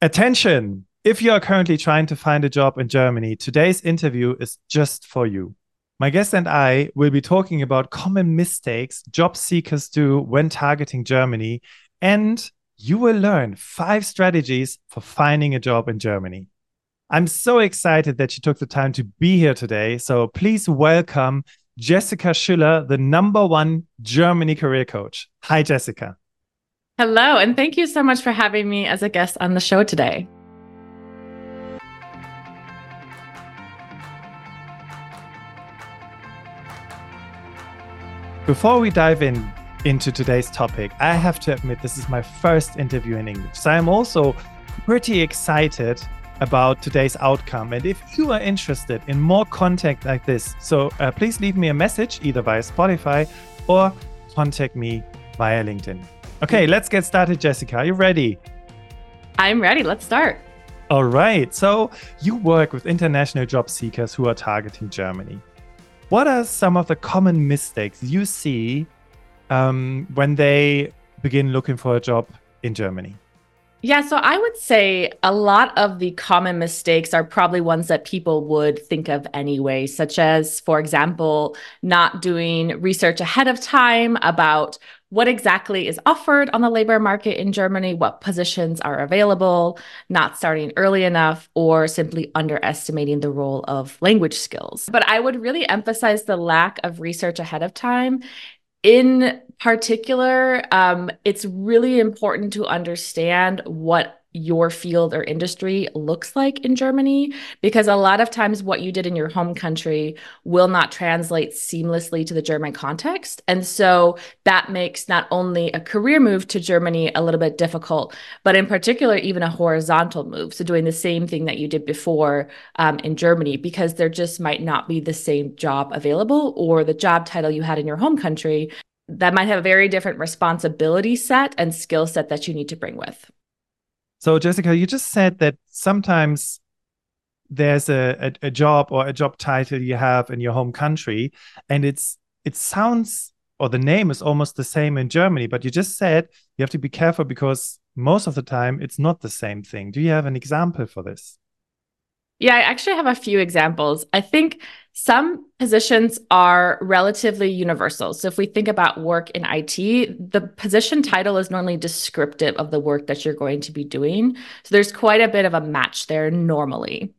Attention! If you are currently trying to find a job in Germany, today's interview is just for you. My guest and I will be talking about common mistakes job seekers do when targeting Germany, and you will learn five strategies for finding a job in Germany. I'm so excited that she took the time to be here today. So please welcome Jessica Schüller, the number one Germany career coach. Hi, Jessica. Hello, and thank you so much for having me as a guest on the show today. Before we dive in into today's topic, I have to admit this is my first interview in English. So I'm also pretty excited about today's outcome. And if you are interested in more content like this, so uh, please leave me a message either via Spotify or contact me via LinkedIn. Okay, let's get started, Jessica. Are you ready? I'm ready. Let's start. All right. So, you work with international job seekers who are targeting Germany. What are some of the common mistakes you see um, when they begin looking for a job in Germany? Yeah, so I would say a lot of the common mistakes are probably ones that people would think of anyway, such as, for example, not doing research ahead of time about what exactly is offered on the labor market in Germany, what positions are available, not starting early enough, or simply underestimating the role of language skills. But I would really emphasize the lack of research ahead of time in particular, um, it's really important to understand what your field or industry looks like in Germany because a lot of times what you did in your home country will not translate seamlessly to the German context. And so that makes not only a career move to Germany a little bit difficult, but in particular, even a horizontal move. So doing the same thing that you did before um, in Germany because there just might not be the same job available or the job title you had in your home country that might have a very different responsibility set and skill set that you need to bring with. So, Jessica, you just said that sometimes there's a, a, a, job or a job title you have in your home country, and it's it sounds or the name is almost the same in Germany, but you just said you have to be careful because most of the time it's not the same thing. Do you have an example for this? Yeah, I actually have a few examples. I think some positions are relatively universal. So if we think about work in IT, the position title is normally descriptive of the work that you're going to be doing. So there's quite a bit of a match there normally.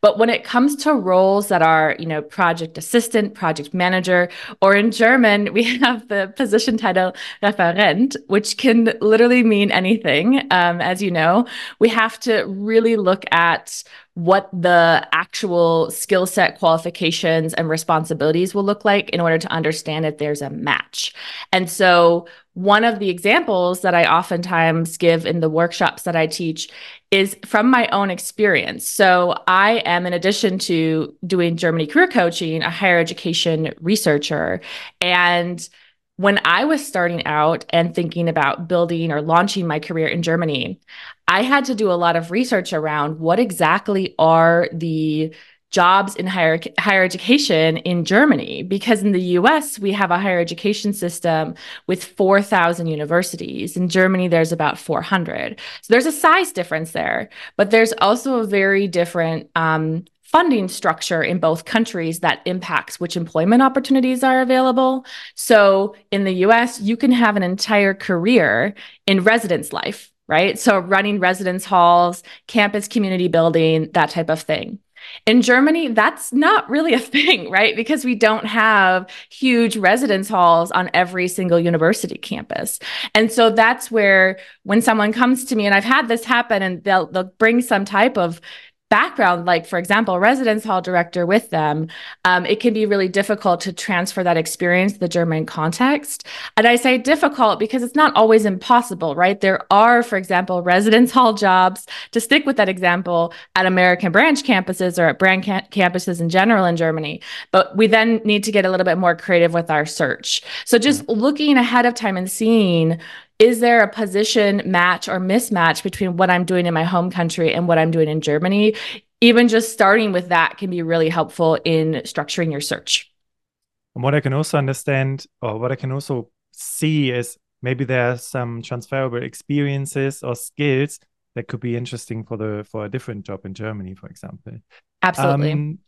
But when it comes to roles that are, you know, project assistant, project manager, or in German, we have the position title Referent, which can literally mean anything. Um, as you know, we have to really look at what the actual skill set qualifications and responsibilities will look like in order to understand if there's a match. And so one of the examples that I oftentimes give in the workshops that I teach is from my own experience. So, I am, in addition to doing Germany career coaching, a higher education researcher. And when I was starting out and thinking about building or launching my career in Germany, I had to do a lot of research around what exactly are the jobs in higher higher education in Germany because in the US we have a higher education system with 4000 universities. In Germany there's about 400 so there's a size difference there but there's also a very different um, funding structure in both countries that impacts which employment opportunities are available so in the US you can have an entire career in residence life right so running residence halls campus community building that type of thing in Germany, that's not really a thing, right? Because we don't have huge residence halls on every single university campus. And so that's where when someone comes to me and I've had this happen and they'll they'll bring some type of background, like for example, residence hall director with them, um, it can be really difficult to transfer that experience to the German context. And I say difficult because it's not always impossible, right? There are, for example, residence hall jobs, to stick with that example, at American branch campuses or at brand ca- campuses in general in Germany. But we then need to get a little bit more creative with our search. So just mm-hmm. looking ahead of time and seeing is there a position match or mismatch between what I'm doing in my home country and what I'm doing in Germany? Even just starting with that can be really helpful in structuring your search. And what I can also understand, or what I can also see, is maybe there are some transferable experiences or skills that could be interesting for the for a different job in Germany, for example. Absolutely. Um,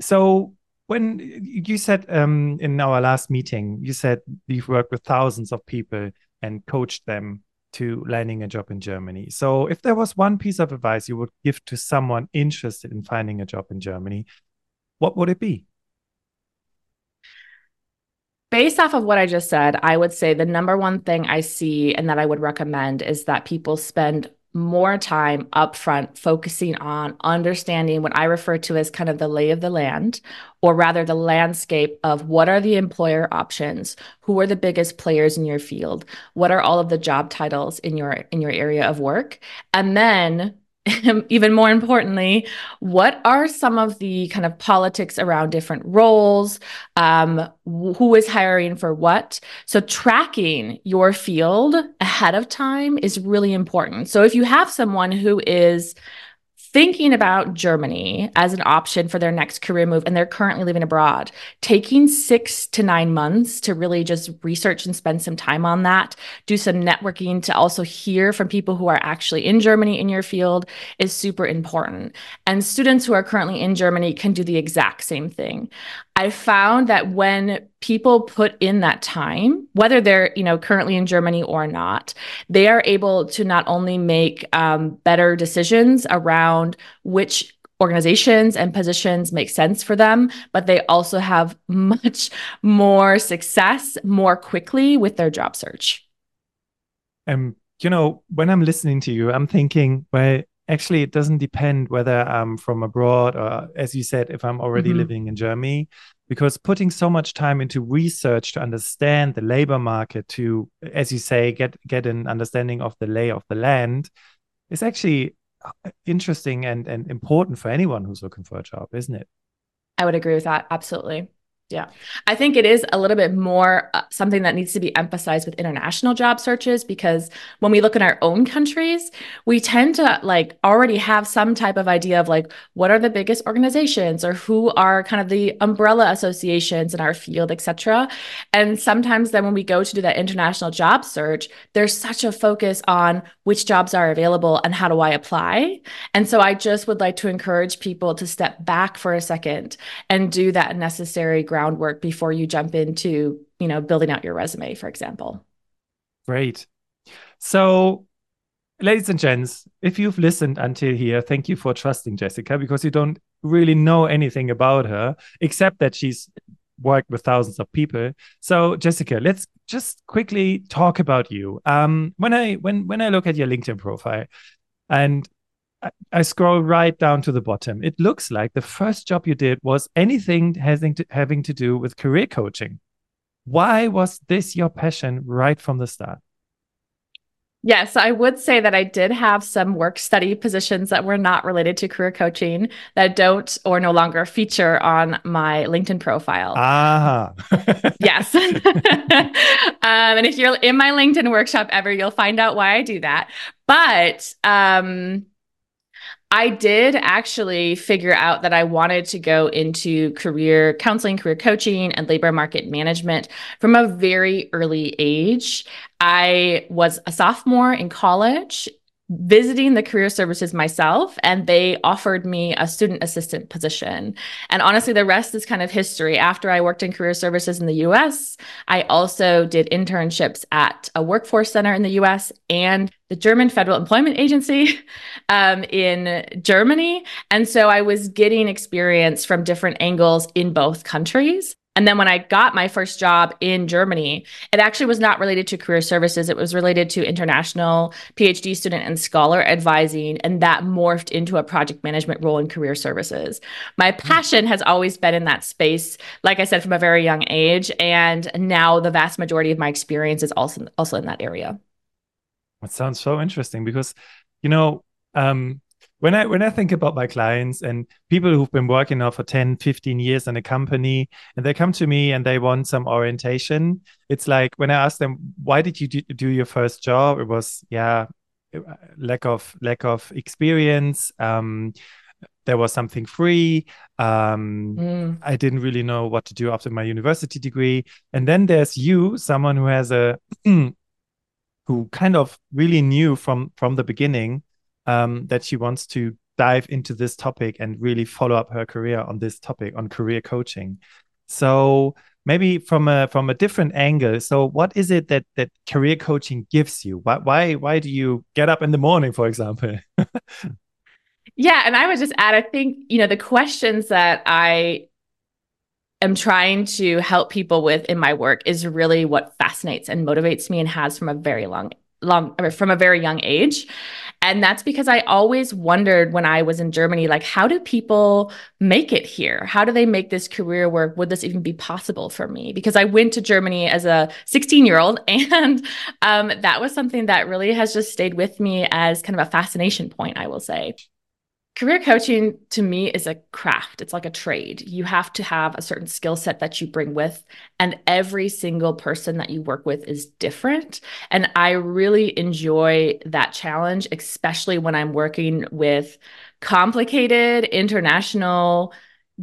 so when you said um, in our last meeting, you said you've worked with thousands of people and coached them to landing a job in Germany. So, if there was one piece of advice you would give to someone interested in finding a job in Germany, what would it be? Based off of what I just said, I would say the number one thing I see and that I would recommend is that people spend more time upfront focusing on understanding what I refer to as kind of the lay of the land, or rather the landscape of what are the employer options, who are the biggest players in your field, what are all of the job titles in your in your area of work, and then even more importantly, what are some of the kind of politics around different roles? Um, who is hiring for what? So, tracking your field ahead of time is really important. So, if you have someone who is thinking about Germany as an option for their next career move and they're currently living abroad, taking six to nine months to really just research and spend some time on that, do some networking to also hear from people who are actually in Germany in your field is super important. And students who are currently in Germany can do the exact same thing. I found that when people put in that time, whether they're you know currently in Germany or not, they are able to not only make um, better decisions around which organizations and positions make sense for them, but they also have much more success more quickly with their job search. Um, you know, when I'm listening to you, I'm thinking, well, actually it doesn't depend whether i'm from abroad or as you said if i'm already mm-hmm. living in germany because putting so much time into research to understand the labor market to as you say get get an understanding of the lay of the land is actually uh, interesting and and important for anyone who's looking for a job isn't it i would agree with that absolutely yeah. I think it is a little bit more uh, something that needs to be emphasized with international job searches because when we look in our own countries, we tend to like already have some type of idea of like what are the biggest organizations or who are kind of the umbrella associations in our field, etc. And sometimes then when we go to do that international job search, there's such a focus on which jobs are available and how do I apply. And so I just would like to encourage people to step back for a second and do that necessary groundwork before you jump into, you know, building out your resume, for example. Great. So, ladies and gents, if you've listened until here, thank you for trusting Jessica because you don't really know anything about her except that she's worked with thousands of people. So, Jessica, let's just quickly talk about you. Um, when I when when I look at your LinkedIn profile, and I scroll right down to the bottom. It looks like the first job you did was anything having to, having to do with career coaching. Why was this your passion right from the start? Yes, I would say that I did have some work study positions that were not related to career coaching that don't or no longer feature on my LinkedIn profile. Ah. yes. um, and if you're in my LinkedIn workshop ever, you'll find out why I do that. But um, I did actually figure out that I wanted to go into career counseling, career coaching, and labor market management from a very early age. I was a sophomore in college visiting the career services myself and they offered me a student assistant position. And honestly, the rest is kind of history. After I worked in career services in the US, I also did internships at a workforce center in the US and the German Federal Employment Agency um, in Germany. And so I was getting experience from different angles in both countries. And then when I got my first job in Germany, it actually was not related to career services. It was related to international PhD student and scholar advising. And that morphed into a project management role in career services. My hmm. passion has always been in that space, like I said, from a very young age. And now the vast majority of my experience is also, also in that area. That sounds so interesting because, you know, um, when I when I think about my clients and people who've been working now for 10, 15 years in a company and they come to me and they want some orientation, it's like when I ask them, why did you do, do your first job? It was, yeah, lack of lack of experience. Um, there was something free. Um, mm. I didn't really know what to do after my university degree. And then there's you, someone who has a who kind of really knew from from the beginning um, that she wants to dive into this topic and really follow up her career on this topic on career coaching. So maybe from a from a different angle. So what is it that that career coaching gives you? Why why why do you get up in the morning, for example? yeah, and I would just add, I think you know the questions that I am trying to help people with in my work is really what fascinates and motivates me and has from a very long long from a very young age. And that's because i always wondered when i was in germany like how do people make it here? How do they make this career work? Would this even be possible for me? Because i went to germany as a 16 year old and um, that was something that really has just stayed with me as kind of a fascination point i will say Career coaching to me is a craft. It's like a trade. You have to have a certain skill set that you bring with, and every single person that you work with is different. And I really enjoy that challenge, especially when I'm working with complicated international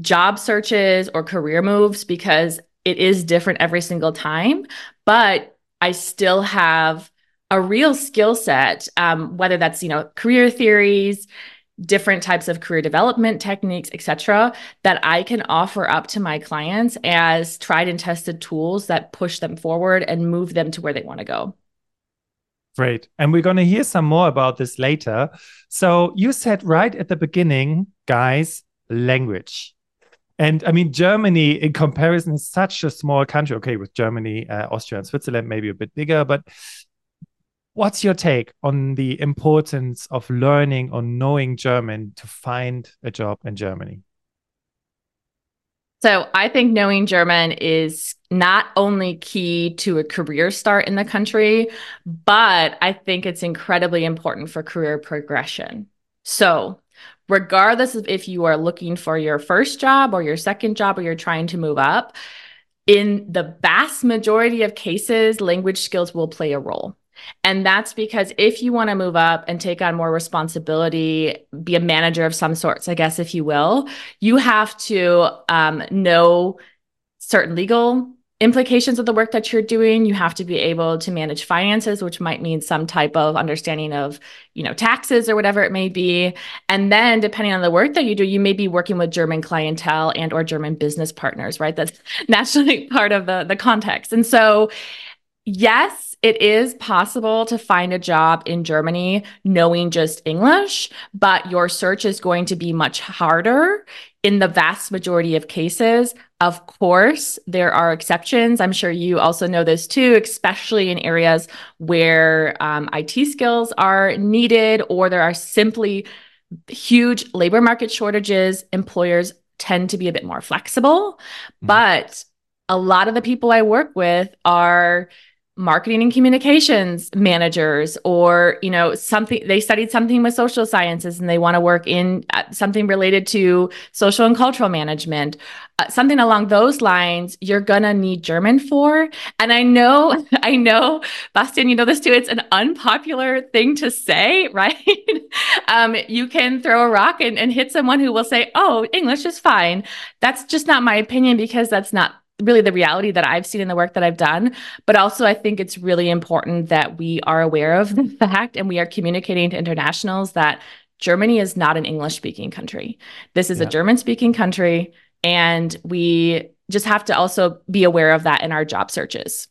job searches or career moves because it is different every single time. But I still have a real skill set, um, whether that's you know career theories different types of career development techniques, etc., that I can offer up to my clients as tried and tested tools that push them forward and move them to where they want to go. Great. And we're going to hear some more about this later. So you said right at the beginning, guys, language. And I mean, Germany, in comparison, is such a small country. Okay, with Germany, uh, Austria, and Switzerland, maybe a bit bigger, but What's your take on the importance of learning or knowing German to find a job in Germany? So, I think knowing German is not only key to a career start in the country, but I think it's incredibly important for career progression. So, regardless of if you are looking for your first job or your second job or you're trying to move up, in the vast majority of cases, language skills will play a role. And that's because if you want to move up and take on more responsibility, be a manager of some sorts, I guess, if you will, you have to um, know certain legal implications of the work that you're doing. You have to be able to manage finances which might mean some type of understanding of you know taxes or whatever it may be. And then depending on the work that you do you may be working with german clientele and or german business partners right? That's naturally part of the the context. And so yes it is possible to find a job in Germany knowing just English, but your search is going to be much harder in the vast majority of cases. Of course, there are exceptions. I'm sure you also know this too, especially in areas where um, IT skills are needed or there are simply huge labor market shortages. Employers tend to be a bit more flexible. Mm-hmm. But a lot of the people I work with are marketing and communications managers or you know something they studied something with social sciences and they want to work in uh, something related to social and cultural management. Uh, something along those lines you're gonna need german for. And i know i know bastian you know this too it's an unpopular thing to say right? Um, you can throw a rock and, and hit someone who will say oh english is fine. That's just not my opinion because that's not really the reality that I've seen in the work that I've done. But also, I think it's really important that we are aware of the fact and we are communicating to internationals that Germany is not an English speaking country. This is yeah. a German speaking country. And we just have to also be aware of that in our job searches.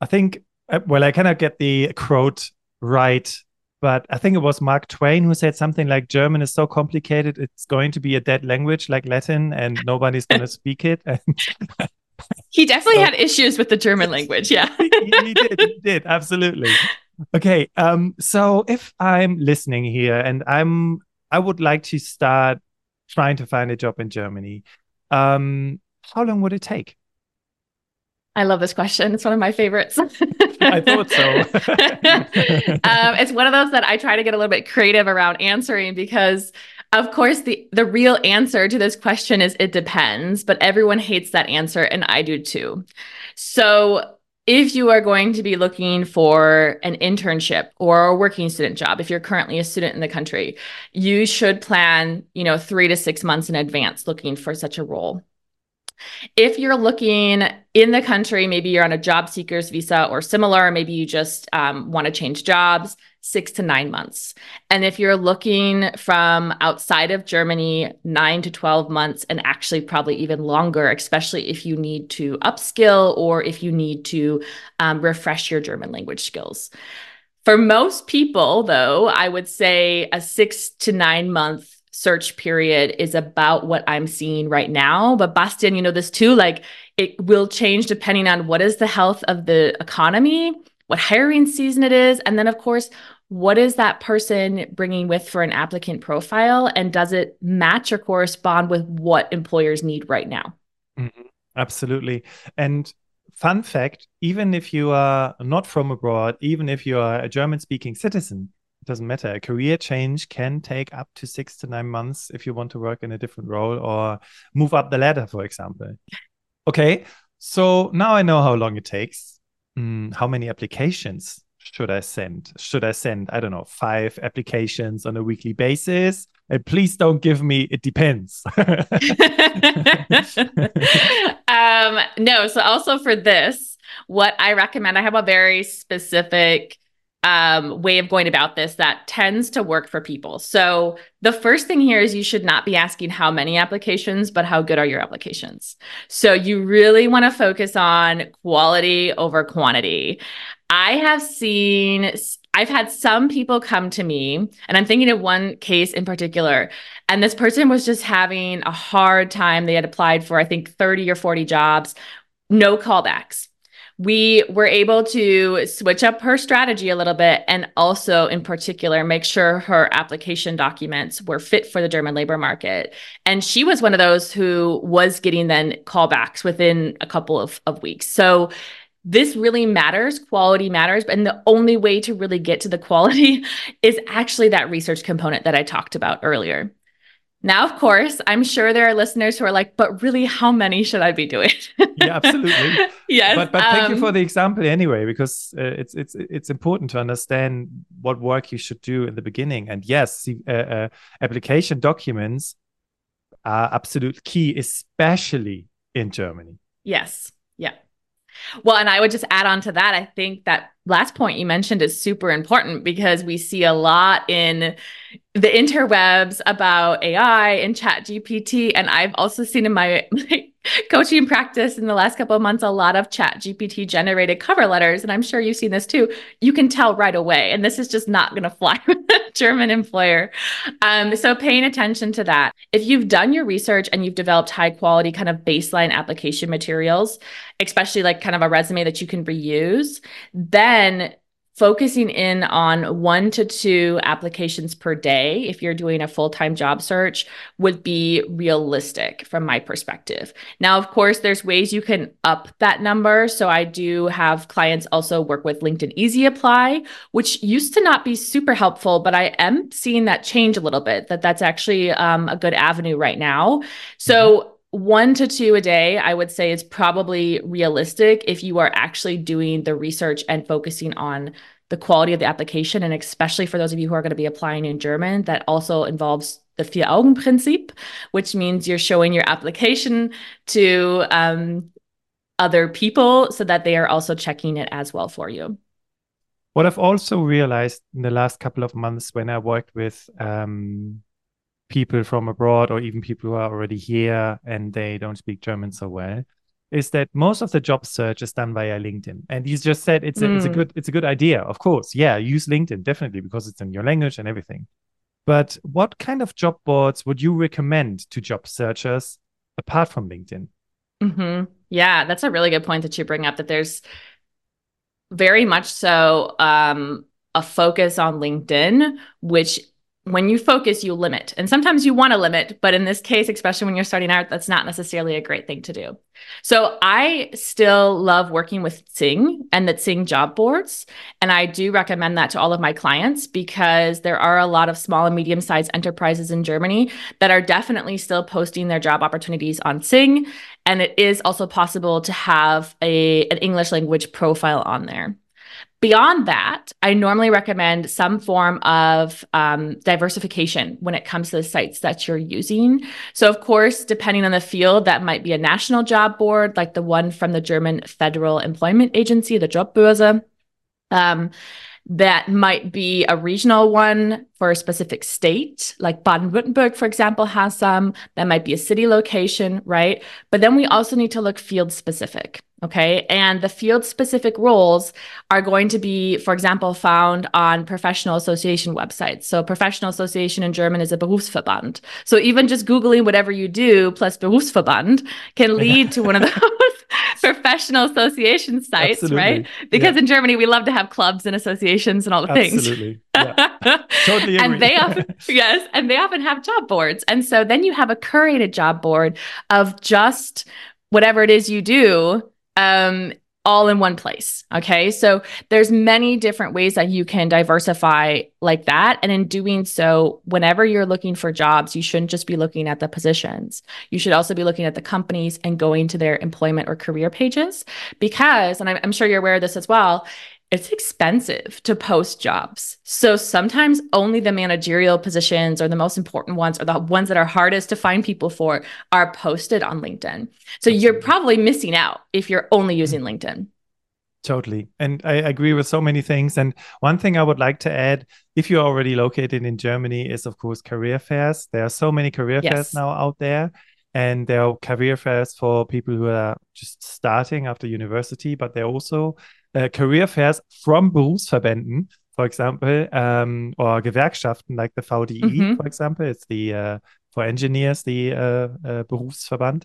I think, uh, well, I cannot get the quote right but I think it was Mark Twain who said something like German is so complicated, it's going to be a dead language like Latin, and nobody's going to speak it. He definitely so, had issues with the German language. Yeah, he, he, did. He did absolutely. Okay, um, so if I'm listening here and I'm, I would like to start trying to find a job in Germany. Um, how long would it take? I love this question. It's one of my favorites. I thought so. um, it's one of those that I try to get a little bit creative around answering because, of course, the the real answer to this question is it depends. But everyone hates that answer, and I do too. So if you are going to be looking for an internship or a working student job if you're currently a student in the country you should plan you know 3 to 6 months in advance looking for such a role if you're looking in the country, maybe you're on a job seekers visa or similar, maybe you just um, want to change jobs, six to nine months. And if you're looking from outside of Germany, nine to 12 months, and actually probably even longer, especially if you need to upskill or if you need to um, refresh your German language skills. For most people, though, I would say a six to nine month search period is about what I'm seeing right now. But Bastian, you know this too, like it will change depending on what is the health of the economy, what hiring season it is, and then of course, what is that person bringing with for an applicant profile and does it match or correspond with what employers need right now? Mm-hmm. Absolutely. And fun fact even if you are not from abroad, even if you are a German speaking citizen, doesn't matter. A career change can take up to six to nine months if you want to work in a different role or move up the ladder, for example. Okay, so now I know how long it takes. Mm, how many applications should I send? Should I send, I don't know, five applications on a weekly basis? And please don't give me, it depends. um, no, so also for this, what I recommend, I have a very specific um, way of going about this that tends to work for people. So the first thing here is you should not be asking how many applications, but how good are your applications. So you really want to focus on quality over quantity. I have seen, I've had some people come to me, and I'm thinking of one case in particular. And this person was just having a hard time. They had applied for, I think, 30 or 40 jobs, no callbacks we were able to switch up her strategy a little bit and also in particular make sure her application documents were fit for the german labor market. And she was one of those who was getting then callbacks within a couple of, of weeks. So this really matters quality matters and the only way to really get to the quality is actually that research component that i talked about earlier now, of course, I'm sure there are listeners who are like, but really, how many should I be doing? yeah, absolutely. yes. But but thank um, you for the example anyway, because uh, it's it's it's important to understand what work you should do in the beginning. And yes, uh, uh, application documents are absolute key, especially in Germany. Yes. Well, and I would just add on to that. I think that last point you mentioned is super important because we see a lot in the interwebs about AI and ChatGPT. And I've also seen in my, my coaching practice in the last couple of months a lot of ChatGPT generated cover letters. And I'm sure you've seen this too. You can tell right away. And this is just not going to fly with a German employer. Um, so paying attention to that. If you've done your research and you've developed high quality kind of baseline application materials, especially like kind of a resume that you can reuse, then focusing in on one to two applications per day, if you're doing a full time job search, would be realistic from my perspective. Now, of course, there's ways you can up that number. So I do have clients also work with LinkedIn Easy Apply, which used to not be super helpful, but I am seeing that change a little bit, that that's actually um, a good avenue right now. So mm-hmm one to two a day, I would say is probably realistic if you are actually doing the research and focusing on the quality of the application. And especially for those of you who are going to be applying in German, that also involves the Vier Augen Prinzip, which means you're showing your application to um, other people so that they are also checking it as well for you. What I've also realized in the last couple of months when I worked with um, people from abroad or even people who are already here and they don't speak German so well is that most of the job search is done via LinkedIn. And you just said it's a, mm. it's a hmm. good it's a good idea. Of course, yeah, use LinkedIn definitely because it's in your language and everything. But what kind of job boards would you recommend to job searchers apart from LinkedIn? Mm-hmm. Yeah, that's a really good point that you bring up. That there's very much so um, a focus on LinkedIn, which when you focus, you limit. And sometimes you want to limit, but in this case, especially when you're starting out, that's not necessarily a great thing to do. So I still love working with Xing and the Xing job boards. And I do recommend that to all of my clients because there are a lot of small and medium sized enterprises in Germany that are definitely still posting their job opportunities on Xing. And it is also possible to have a, an English language profile on there. Beyond that, I normally recommend some form of um, diversification when it comes to the sites that you're using. So, of course, depending on the field, that might be a national job board like the one from the German Federal Employment Agency, the Jobbörse. Um, that might be a regional one for a specific state, like Baden Württemberg, for example, has some. That might be a city location, right? But then we also need to look field specific. Okay. And the field specific roles are going to be, for example, found on professional association websites. So, professional association in German is a Berufsverband. So, even just Googling whatever you do plus Berufsverband can lead to one of those professional association sites, Absolutely. right? Because yeah. in Germany, we love to have clubs and associations and all the Absolutely. things. Yeah. totally and they often, yes, and they often have job boards. And so then you have a curated job board of just whatever it is you do um, all in one place. Okay. So there's many different ways that you can diversify like that. And in doing so, whenever you're looking for jobs, you shouldn't just be looking at the positions. You should also be looking at the companies and going to their employment or career pages because, and I'm, sure you're aware of this as well, it's expensive to post jobs. So sometimes only the managerial positions or the most important ones or the ones that are hardest to find people for are posted on LinkedIn. So you're probably missing out if you're only using LinkedIn. Totally. And I agree with so many things. And one thing I would like to add, if you're already located in Germany, is of course career fairs. There are so many career yes. fairs now out there. And there are career fairs for people who are just starting after university, but there are also uh, career fairs from Berufsverbänden, for example, um, or Gewerkschaften like the VDE, mm-hmm. for example. It's the uh, for engineers, the uh, uh, Berufsverband,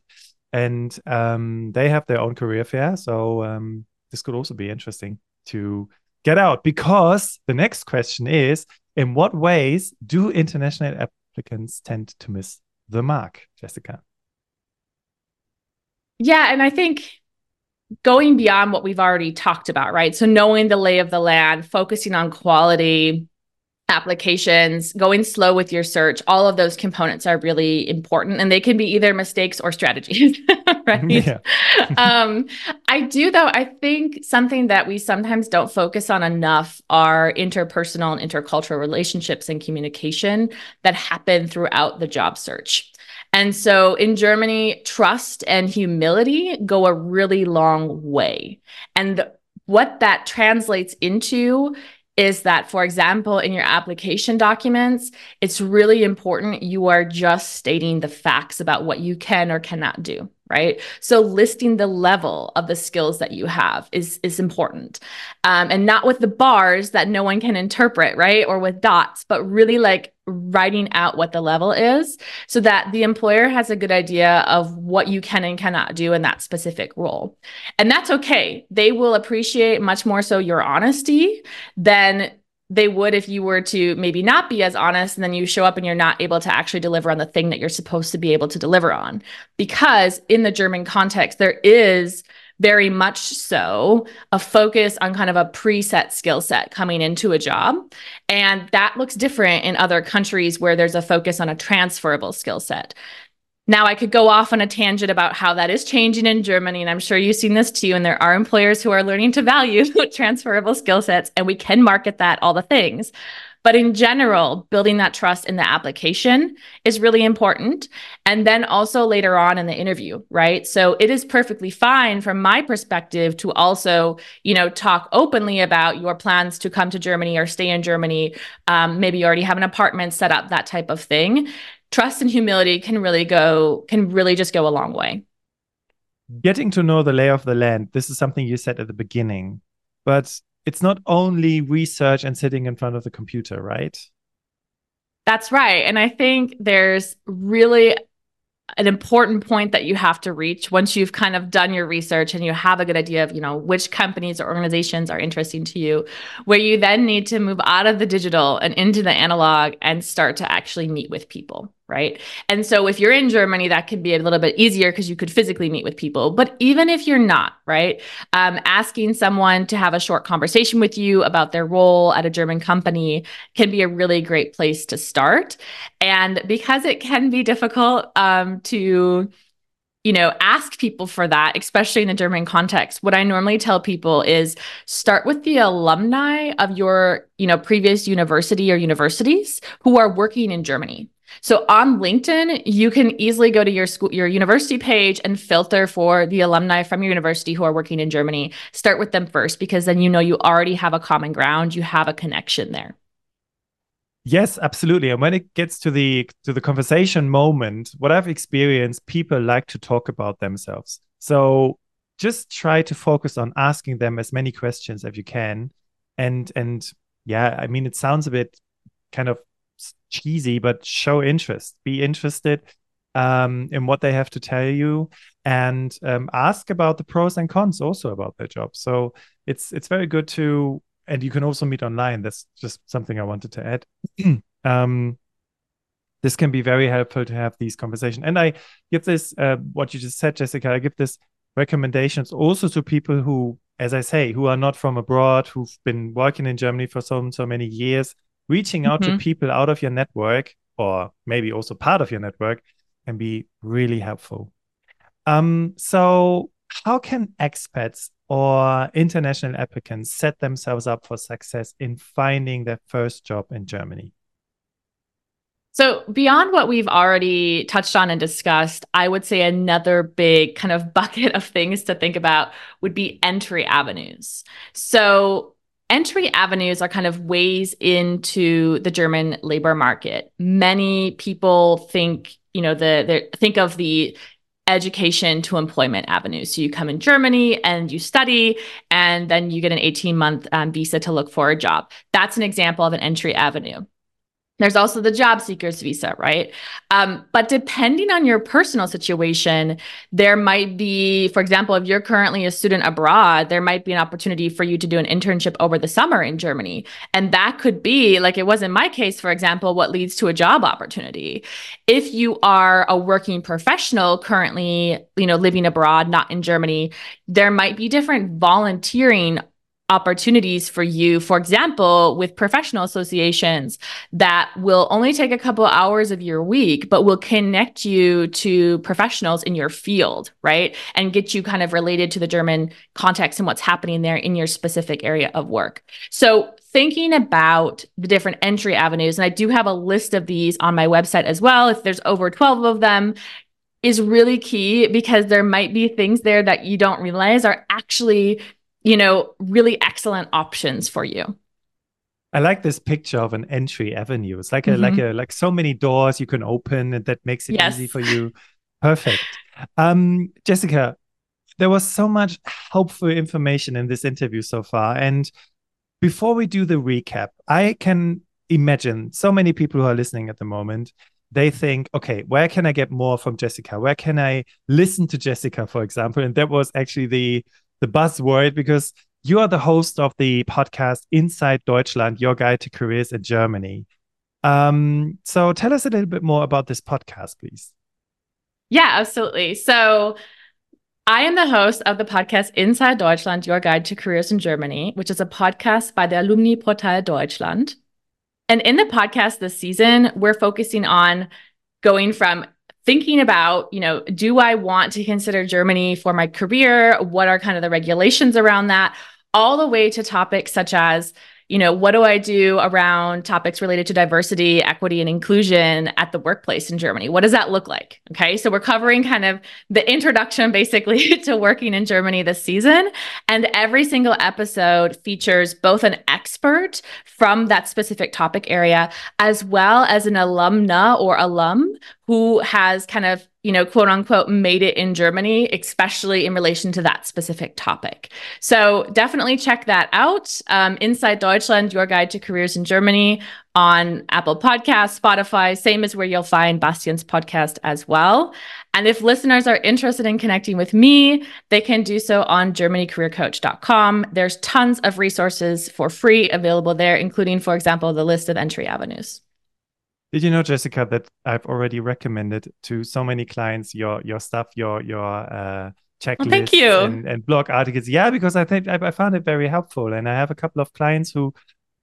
and um, they have their own career fair. So um, this could also be interesting to get out because the next question is: In what ways do international applicants tend to miss the mark, Jessica? Yeah, and I think going beyond what we've already talked about, right? So knowing the lay of the land, focusing on quality applications, going slow with your search, all of those components are really important and they can be either mistakes or strategies, right? Yeah. um, I do though, I think something that we sometimes don't focus on enough are interpersonal and intercultural relationships and communication that happen throughout the job search. And so in Germany, trust and humility go a really long way. And what that translates into is that, for example, in your application documents, it's really important you are just stating the facts about what you can or cannot do right? So listing the level of the skills that you have is is important, um, and not with the bars that no one can interpret, right? Or with dots, but really like writing out what the level is, so that the employer has a good idea of what you can and cannot do in that specific role, and that's okay. They will appreciate much more so your honesty than they would if you were to maybe not be as honest and then you show up and you're not able to actually deliver on the thing that you're supposed to be able to deliver on. Because in the German context, there is very much so a focus on kind of a preset skill set coming into a job. And that looks different in other countries where there's a focus on a transferable skill set. Now, I could go off on a tangent about how that is changing in Germany, and I'm sure you've seen this too. And there are employers who are learning to value transferable skill sets, and we can market that, all the things. But in general, building that trust in the application is really important. And then also later on in the interview, right? So it is perfectly fine from my perspective to also, you know, talk openly about your plans to come to Germany or stay in Germany. Um, maybe you already have an apartment set up, that type of thing trust and humility can really go can really just go a long way getting to know the lay of the land this is something you said at the beginning but it's not only research and sitting in front of the computer right? That's right. And i think there's really an important point that you have to reach once you've kind of done your research and you have a good idea of you know which companies or organizations are interesting to you where you then need to move out of the digital and into the analog and start to actually meet with people right? And so if you're in germany that could be a little bit easier because you could physically meet with people. But even if you're not right um, asking someone to have a short conversation with you about their role at a german company can be a really great place to start. And because it can be difficult um, to you know, ask people for that, especially in the German context. What I normally tell people is start with the alumni of your, you know, previous university or universities who are working in Germany So on LinkedIn, you can easily go to your school, your university page and filter for the alumni from your university who are working in Germany. Start with them first because then you know you already have a common ground, you have a connection there. Yes, absolutely. And when it gets to the to the conversation moment, what I've experienced, people like to talk about themselves. So just try to focus on asking them as many questions as you can. And and yeah, I mean it sounds a bit kind of cheesy, but show interest. Be interested um, in what they have to tell you, and um, ask about the pros and cons also about their job. So it's it's very good to, and you can also meet online. That's just something I wanted to add. um, this can be very helpful to have these conversations. And I give this, uh, what you just said, Jessica, I give this recommendations also to people who, as I say, who are not from abroad, who've been working in Germany for so so many years, reaching out mm-hmm. to people out of your network or maybe also part of your network can be really helpful. Um, so how can expats or international applicants set themselves up for success in finding their first job in Germany? So, beyond what we've already touched on and discussed, I would say another big kind of bucket of things to think about would be entry avenues. So, entry avenues are kind of ways into the German labor market. Many people think, you know, the, think of the education to employment avenues. So you come in Germany and you study, and then you get an 18 month um, visa to look for a job. That's an example of an entry avenue. There's also the job seekers visa, right? Um, but depending on your personal situation, there might be, for example, if you're currently a student abroad, there might be an opportunity for you to do an internship over the summer in Germany. And that could be, like it was in my case, for example, what leads to a job opportunity. If you are a working professional currently, you know, living abroad, not in Germany, there might be different volunteering opportunities for you for example with professional associations that will only take a couple hours of your week but will connect you to professionals in your field right? And get you kind of related to the german context and what's happening there in your specific area of work. So thinking about the different entry avenues and i do have a list of these on my website as well if there's over 12 of them is really key because there might be things there that you don't realize are actually you know, really excellent options for you. I like this picture of an entry avenue. It's like a mm-hmm. like a like so many doors you can open and that makes it yes. easy for you. Perfect. Um, Jessica, there was so much helpful information in this interview so far. And before we do the recap, I can imagine so many people who are listening at the moment, they think, okay, where can I get more from Jessica? Where can I listen to Jessica, for example? And that was actually the the buzzword because you are the host of the podcast Inside Deutschland, Your Guide to Careers in Germany. Um, so tell us a little bit more about this podcast, please. Yeah, absolutely. So I am the host of the podcast Inside Deutschland, Your Guide to Careers in Germany, which is a podcast by the Alumni Portal Deutschland. And in the podcast this season, we're focusing on going from thinking about, you know, do I want to consider Germany for my career? What are kind of the regulations around that? All the way to topics such as you know, what do I do around topics related to diversity, equity, and inclusion at the workplace in Germany? What does that look like? Okay. So we're covering kind of the introduction basically to working in Germany this season. And every single episode features both an expert from that specific topic area, as well as an alumna or alum who has kind of you know, quote unquote, made it in Germany, especially in relation to that specific topic. So definitely check that out. Um, Inside Deutschland, your guide to careers in Germany on Apple Podcasts, Spotify, same as where you'll find Bastian's podcast as well. And if listeners are interested in connecting with me, they can do so on germanycareercoach.com. There's tons of resources for free available there, including, for example, the list of entry avenues. Did you know, Jessica, that I've already recommended to so many clients your your stuff, your your uh, checklists thank you. And, and, blog articles? Yeah, because I think I, I, found it very helpful, and I have a couple of clients who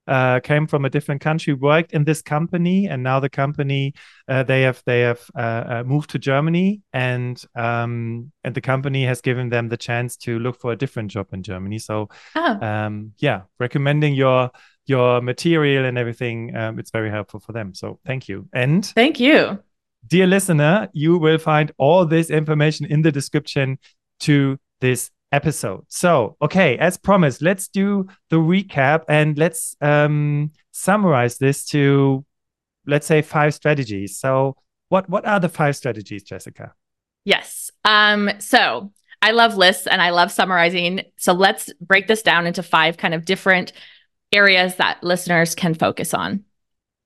uh, came from a different country, worked in this company, and now the company uh, they have they have uh, uh moved to Germany, and um, and the company has given them the chance to look for a different job in Germany. So, oh. um, yeah, recommending your your material and everything. Um, it's very helpful for them. So thank you. And thank you. Dear listener, you will find all this information in the description to this episode. So, okay, as promised, let's do the recap and let's um, summarize this to, let's say, five strategies. So, what what are the five strategies, Jessica? Yes. Um, so I love lists and I love summarizing. So let's break this down into five kind of different areas that listeners can focus on.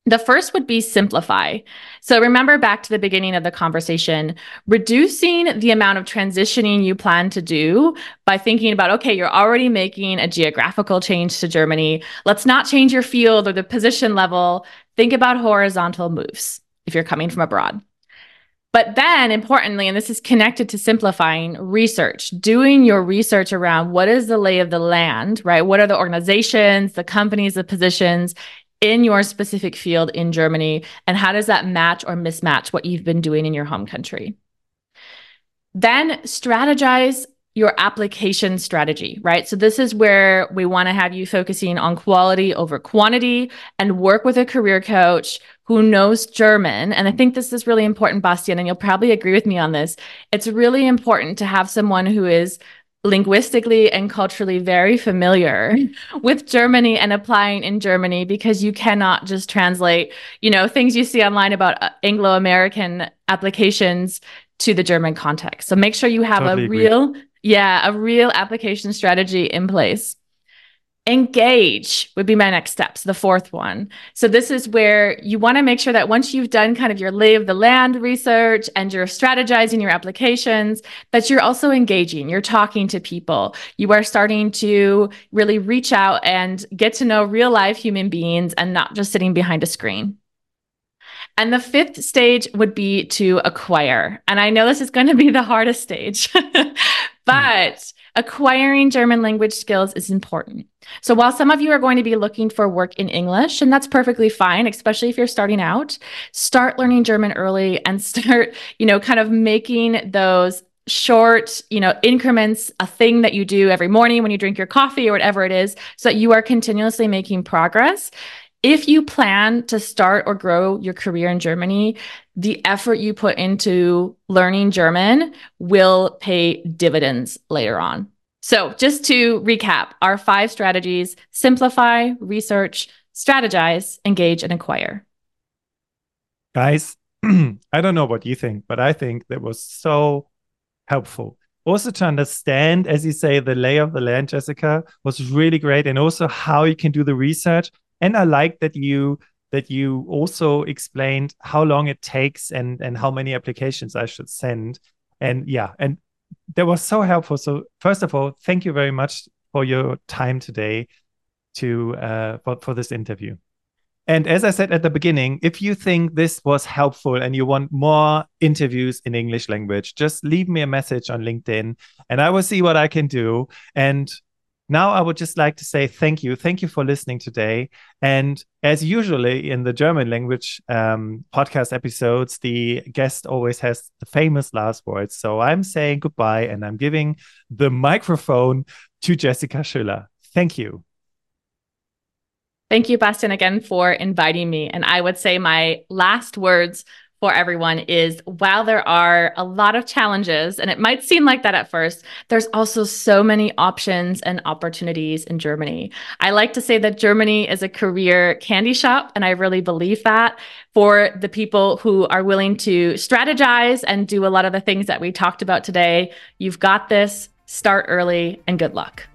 The first would be simplify. So remember back to the beginning of the conversation, reducing the amount of transitioning you plan to do by thinking about, okay, you're already making a geographical change to Germany. Let's not change your field or the position level. Think about horizontal moves if you're coming from abroad. But then, importantly, and this is connected to simplifying research, doing your research around what is the lay of the land, right? What are the organizations, the companies, the positions in your specific field in Germany? And how does that match or mismatch what you've been doing in your home country? Then strategize your application strategy, right? So this is where we want to have you focusing on quality over quantity and work with a career coach who knows German. And I think this is really important, Bastian, and you'll probably agree with me on this. It's really important to have someone who is linguistically and culturally very familiar with Germany and applying in Germany because you cannot just translate, you know, things you see online about uh, Anglo-American applications to the German context. So make sure you have totally a real yeah, a real application strategy in place. Engage would be my next steps, the fourth one. So, this is where you want to make sure that once you've done kind of your lay of the land research and you're strategizing your applications, that you're also engaging, you're talking to people, you are starting to really reach out and get to know real life human beings and not just sitting behind a screen. And the fifth stage would be to acquire. And I know this is going to be the hardest stage, hmm. but acquiring German language skills is important. So while some of you are going to be looking for work in English, and that's perfectly fine, especially if you're starting out, start learning German early and start, you know, kind of making those short, you know, increments, a thing that you do every morning when you drink your coffee or whatever it is, so that you are continuously making progress if you plan to start or grow your career in Germany, the effort you put into learning German will pay dividends later on. So, just to recap our five strategies simplify, research, strategize, engage, and acquire. Guys, I don't know what you think, but I think that was so helpful. Also, to understand, as you say, the lay of the land, Jessica, was really great. And also how you can do the research and I like that you that you also explained how long it takes and and how many applications I should send. And yeah, and that was so helpful. So first of all, thank you very much for your time today to uh, for, for this interview. And as I said at the beginning, if you think this was helpful and you want more interviews in English language, just leave me a message on LinkedIn and I will see what I can do. And now I would just like to say thank you. Thank you for listening today. And as usually in the German language um, podcast episodes, the guest always has the famous last words. So I'm saying goodbye and I'm giving the microphone to Jessica Schüller. Thank you. Thank you, Bastian, again for inviting me. And I would say my last words for everyone is while there are a lot of challenges, and it might seem like that at first, there's also so many options and opportunities in Germany. I like to say that Germany is a career candy shop, and I really believe that for the people who are willing to strategize and do a lot of the things that we talked about today. You've got this, start early, and good luck.